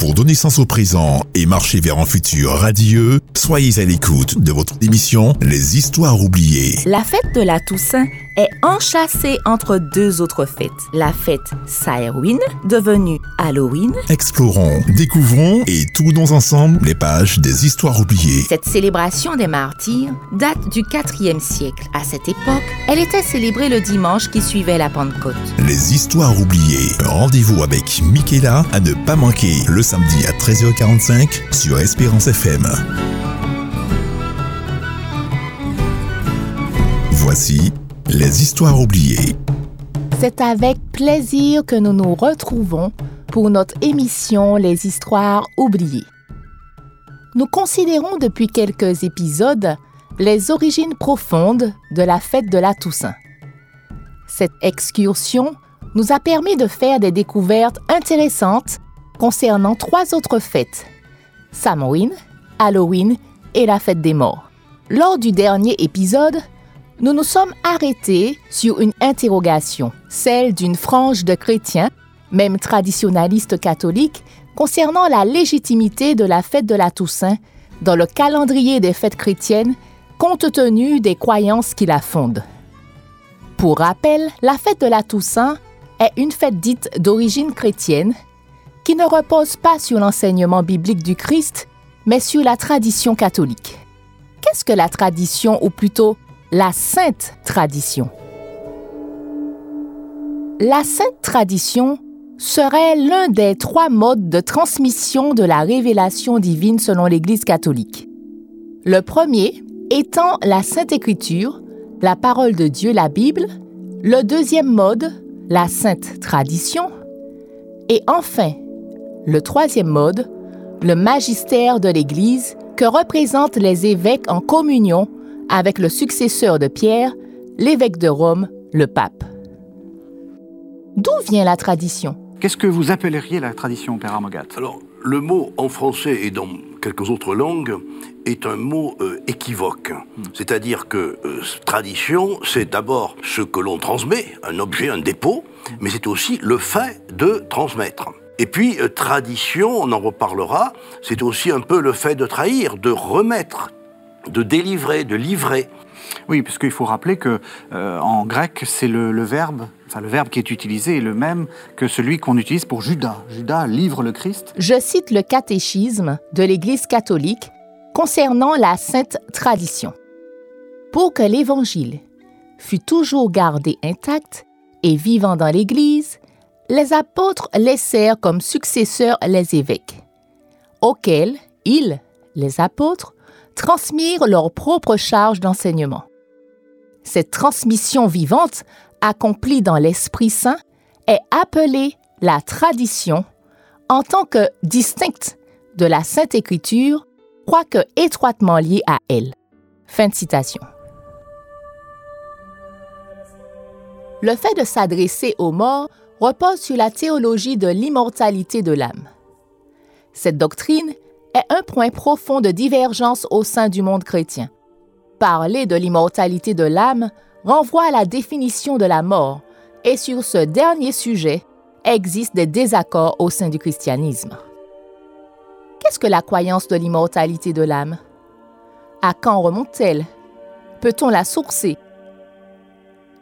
Pour donner sens au présent et marcher vers un futur radieux, soyez à l'écoute de votre émission Les Histoires oubliées. La fête de la Toussaint est enchâssée entre deux autres fêtes. La fête Samhain, devenue Halloween. Explorons, découvrons et tournons ensemble les pages des Histoires oubliées. Cette célébration des martyrs date du 4e siècle. À cette époque, elle était célébrée le dimanche qui suivait la Pentecôte. Les Histoires oubliées. Rendez-vous avec Michaela à ne pas manquer le samedi à 13h45 sur Espérance FM. Voici les histoires oubliées. C'est avec plaisir que nous nous retrouvons pour notre émission Les histoires oubliées. Nous considérons depuis quelques épisodes les origines profondes de la fête de la Toussaint. Cette excursion nous a permis de faire des découvertes intéressantes concernant trois autres fêtes, Samhain, Halloween et la fête des morts. Lors du dernier épisode, nous nous sommes arrêtés sur une interrogation, celle d'une frange de chrétiens, même traditionnalistes catholiques, concernant la légitimité de la fête de la Toussaint dans le calendrier des fêtes chrétiennes compte tenu des croyances qui la fondent. Pour rappel, la fête de la Toussaint est une fête dite d'origine chrétienne qui ne repose pas sur l'enseignement biblique du Christ, mais sur la tradition catholique. Qu'est-ce que la tradition, ou plutôt la sainte tradition. La sainte tradition serait l'un des trois modes de transmission de la révélation divine selon l'Église catholique. Le premier étant la Sainte Écriture, la parole de Dieu, la Bible, le deuxième mode, la sainte tradition, et enfin, le troisième mode, le magistère de l'Église que représentent les évêques en communion avec le successeur de Pierre, l'évêque de Rome, le pape. D'où vient la tradition? Qu'est-ce que vous appelleriez la tradition, Père Armogat? Alors, le mot en français et dans quelques autres langues est un mot euh, équivoque. Hmm. C'est-à-dire que euh, tradition, c'est d'abord ce que l'on transmet, un objet, un dépôt, hmm. mais c'est aussi le fait de transmettre. Et puis, euh, tradition, on en reparlera, c'est aussi un peu le fait de trahir, de remettre de délivrer, de livrer. Oui, parce qu'il faut rappeler que euh, en grec, c'est le, verbe, enfin le verbe qui est utilisé est le même que celui qu'on utilise pour Judas. Judas livre le Christ. Je cite le catéchisme de l'Église catholique concernant la sainte tradition. Pour que l'Évangile fût toujours gardé intact et vivant dans l'Église, les apôtres laissèrent comme successeurs les évêques, auxquels ils, les apôtres, transmirent leur propre charge d'enseignement. Cette transmission vivante, accomplie dans l'Esprit Saint, est appelée la tradition en tant que distincte de la Sainte Écriture, quoique étroitement liée à elle. Fin de citation. Le fait de s'adresser aux morts repose sur la théologie de l'immortalité de l'âme. Cette doctrine est un point profond de divergence au sein du monde chrétien. Parler de l'immortalité de l'âme renvoie à la définition de la mort, et sur ce dernier sujet existent des désaccords au sein du christianisme. Qu'est-ce que la croyance de l'immortalité de l'âme? À quand remonte-t-elle? Peut-on la sourcer?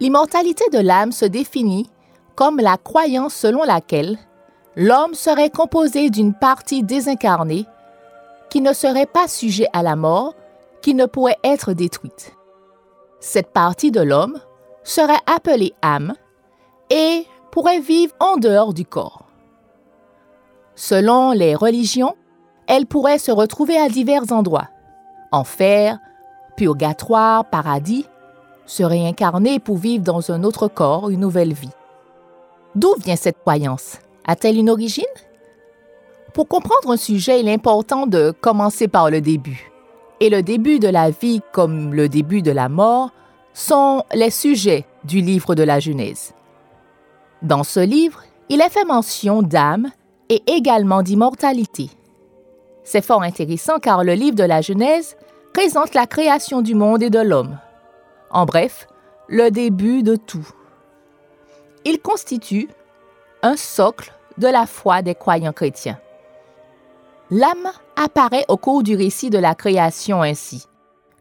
L'immortalité de l'âme se définit comme la croyance selon laquelle l'homme serait composé d'une partie désincarnée qui ne serait pas sujet à la mort, qui ne pourrait être détruite. Cette partie de l'homme serait appelée âme et pourrait vivre en dehors du corps. Selon les religions, elle pourrait se retrouver à divers endroits. Enfer, purgatoire, paradis, se réincarner pour vivre dans un autre corps, une nouvelle vie. D'où vient cette croyance? A-t-elle une origine? Pour comprendre un sujet, il est important de commencer par le début. Et le début de la vie comme le début de la mort sont les sujets du livre de la Genèse. Dans ce livre, il est fait mention d'âme et également d'immortalité. C'est fort intéressant car le livre de la Genèse présente la création du monde et de l'homme. En bref, le début de tout. Il constitue un socle de la foi des croyants chrétiens. L'âme apparaît au cours du récit de la création ainsi.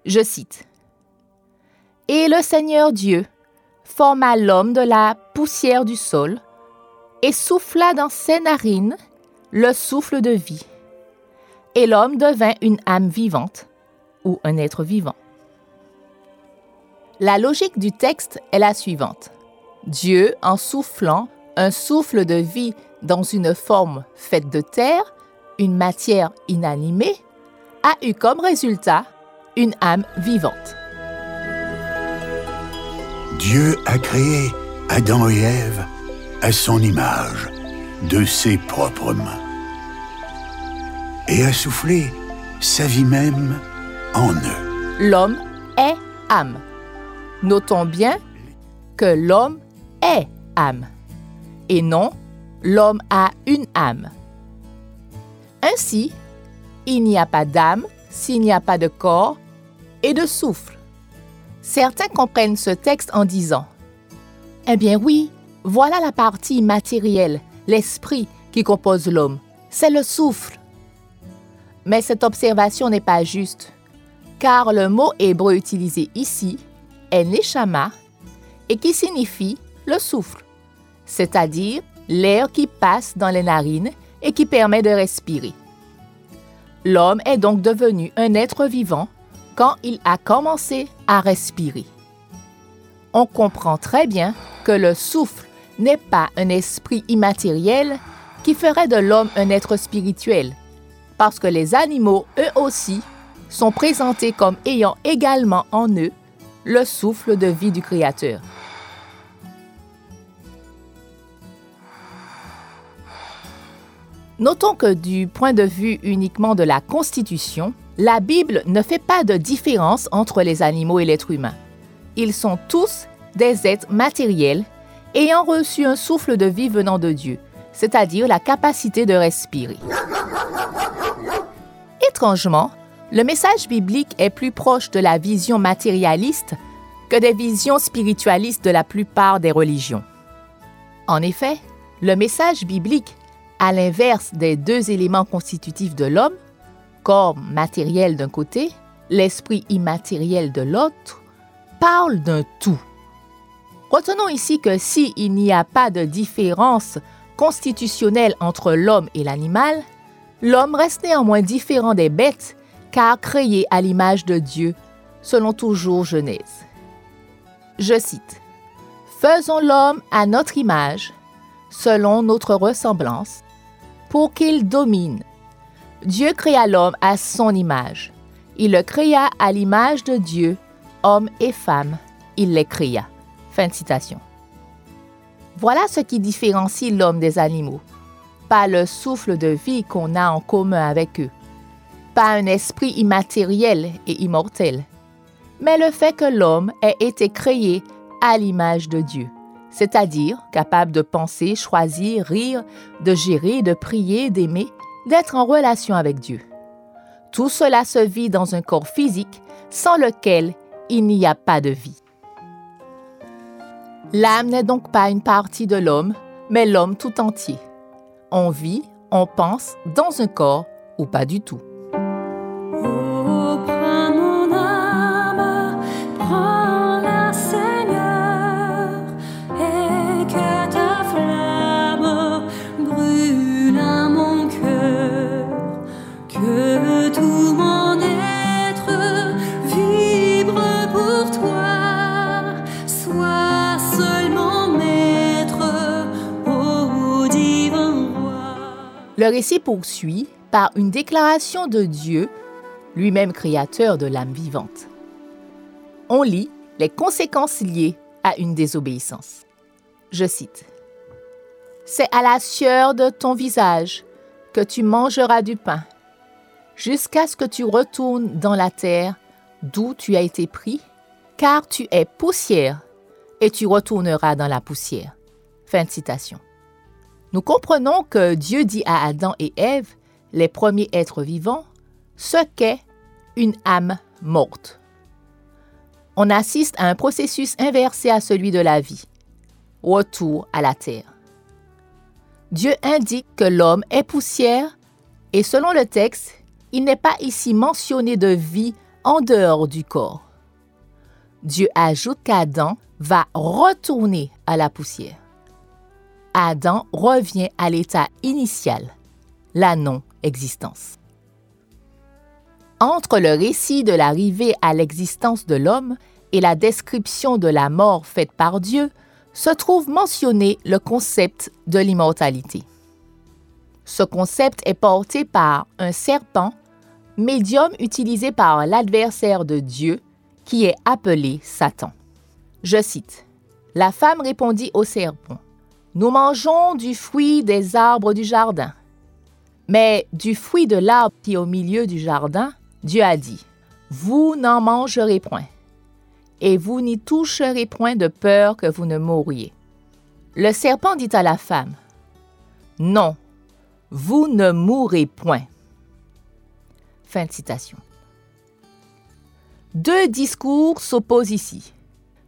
Je cite. Et le Seigneur Dieu forma l'homme de la poussière du sol et souffla dans ses narines le souffle de vie. Et l'homme devint une âme vivante ou un être vivant. La logique du texte est la suivante. Dieu, en soufflant un souffle de vie dans une forme faite de terre, une matière inanimée, a eu comme résultat une âme vivante. Dieu a créé Adam et Ève à son image, de ses propres mains, et a soufflé sa vie même en eux. L'homme est âme. Notons bien que l'homme est âme, et non l'homme a une âme. Ainsi, il n'y a pas d'âme s'il n'y a pas de corps et de souffle. Certains comprennent ce texte en disant Eh bien oui, voilà la partie matérielle, l'esprit qui compose l'homme, c'est le souffle. Mais cette observation n'est pas juste, car le mot hébreu utilisé ici est neshama et qui signifie le souffle, c'est-à-dire l'air qui passe dans les narines et qui permet de respirer. L'homme est donc devenu un être vivant quand il a commencé à respirer. On comprend très bien que le souffle n'est pas un esprit immatériel qui ferait de l'homme un être spirituel, parce que les animaux, eux aussi, sont présentés comme ayant également en eux le souffle de vie du Créateur. Notons que du point de vue uniquement de la Constitution, la Bible ne fait pas de différence entre les animaux et l'être humain. Ils sont tous des êtres matériels ayant reçu un souffle de vie venant de Dieu, c'est-à-dire la capacité de respirer. Étrangement, le message biblique est plus proche de la vision matérialiste que des visions spiritualistes de la plupart des religions. En effet, le message biblique à l'inverse des deux éléments constitutifs de l'homme, corps matériel d'un côté, l'esprit immatériel de l'autre, parle d'un tout. Retenons ici que s'il n'y a pas de différence constitutionnelle entre l'homme et l'animal, l'homme reste néanmoins différent des bêtes car créé à l'image de Dieu, selon toujours Genèse. Je cite, Faisons l'homme à notre image, selon notre ressemblance, pour qu'il domine. Dieu créa l'homme à son image. Il le créa à l'image de Dieu, homme et femme, il les créa. Fin de citation. Voilà ce qui différencie l'homme des animaux. Pas le souffle de vie qu'on a en commun avec eux. Pas un esprit immatériel et immortel. Mais le fait que l'homme ait été créé à l'image de Dieu c'est-à-dire capable de penser, choisir, rire, de gérer, de prier, d'aimer, d'être en relation avec Dieu. Tout cela se vit dans un corps physique sans lequel il n'y a pas de vie. L'âme n'est donc pas une partie de l'homme, mais l'homme tout entier. On vit, on pense dans un corps ou pas du tout. Le récit poursuit par une déclaration de Dieu, lui-même créateur de l'âme vivante. On lit les conséquences liées à une désobéissance. Je cite. C'est à la sueur de ton visage que tu mangeras du pain, jusqu'à ce que tu retournes dans la terre d'où tu as été pris, car tu es poussière et tu retourneras dans la poussière. Fin de citation. Nous comprenons que Dieu dit à Adam et Ève, les premiers êtres vivants, ce qu'est une âme morte. On assiste à un processus inversé à celui de la vie, retour à la terre. Dieu indique que l'homme est poussière Et selon le texte, il n'est pas ici mentionné de vie en dehors du corps. Dieu ajoute qu'Adam va retourner à la poussière. Adam revient à l'état initial, la non-existence. Entre le récit de l'arrivée à l'existence de l'homme et la description de la mort faite par Dieu, se trouve mentionné le concept de l'immortalité. Ce concept est porté par un serpent, médium utilisé par l'adversaire de Dieu, qui est appelé Satan. Je cite, La femme répondit au serpent, Nous mangeons du fruit des arbres du jardin. Mais du fruit de l'arbre qui est au milieu du jardin, Dieu a dit, Vous n'en mangerez point et vous n'y toucherez point de peur que vous ne mouriez. Le serpent dit à la femme, Non, vous ne mourrez point. Fin de citation. Deux discours s'opposent ici.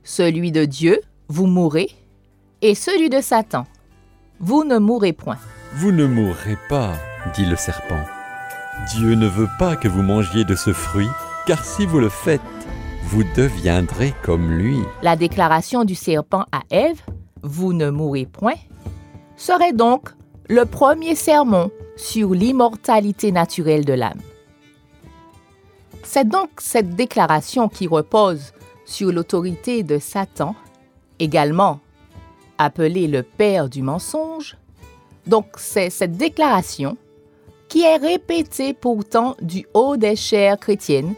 Celui de Dieu, vous mourrez, et celui de Satan, vous ne mourrez point. Vous ne mourrez pas, dit le serpent. Dieu ne veut pas que vous mangiez de ce fruit, car si vous le faites, vous deviendrez comme lui. La déclaration du serpent à Ève, vous ne mourrez point, serait donc le premier sermon sur l'immortalité naturelle de l'âme. C'est donc cette déclaration qui repose sur l'autorité de Satan, également appelé le père du mensonge. Donc c'est cette déclaration qui est répétée pourtant du haut des chairs chrétiennes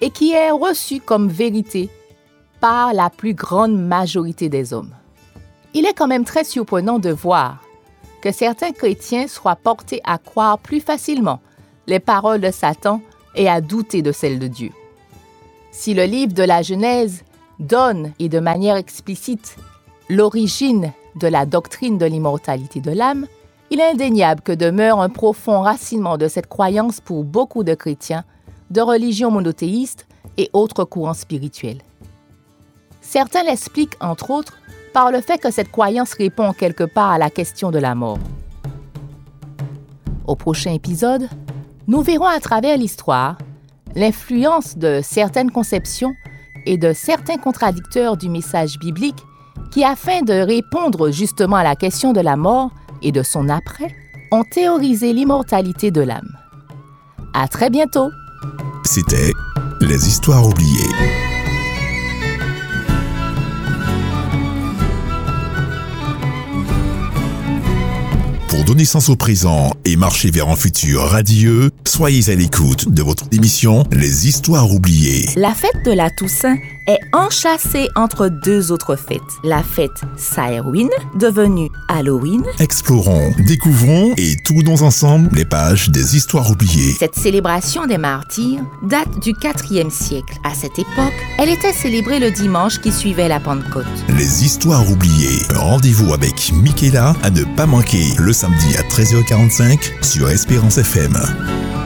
et qui est reçu comme vérité par la plus grande majorité des hommes. Il est quand même très surprenant de voir que certains chrétiens soient portés à croire plus facilement les paroles de Satan et à douter de celles de Dieu. Si le livre de la Genèse donne, et de manière explicite, l'origine de la doctrine de l'immortalité de l'âme, il est indéniable que demeure un profond racinement de cette croyance pour beaucoup de chrétiens de religions monothéistes et autres courants spirituels. Certains l'expliquent, entre autres, par le fait que cette croyance répond quelque part à la question de la mort. Au prochain épisode, nous verrons à travers l'histoire l'influence de certaines conceptions et de certains contradicteurs du message biblique qui, afin de répondre justement à la question de la mort et de son après, ont théorisé l'immortalité de l'âme. À très bientôt! C'était Les Histoires oubliées. Pour donner sens au présent et marcher vers un futur radieux, soyez à l'écoute de votre émission Les Histoires oubliées. La fête de la Toussaint est enchâssée entre deux autres fêtes. La fête Samhain, devenue Halloween. Explorons, découvrons et tournons ensemble les pages des histoires oubliées. Cette célébration des martyrs date du 4e siècle. À cette époque, elle était célébrée le dimanche qui suivait la Pentecôte. Les histoires oubliées. Rendez-vous avec Michaela à ne pas manquer le samedi à 13h45 sur Espérance FM.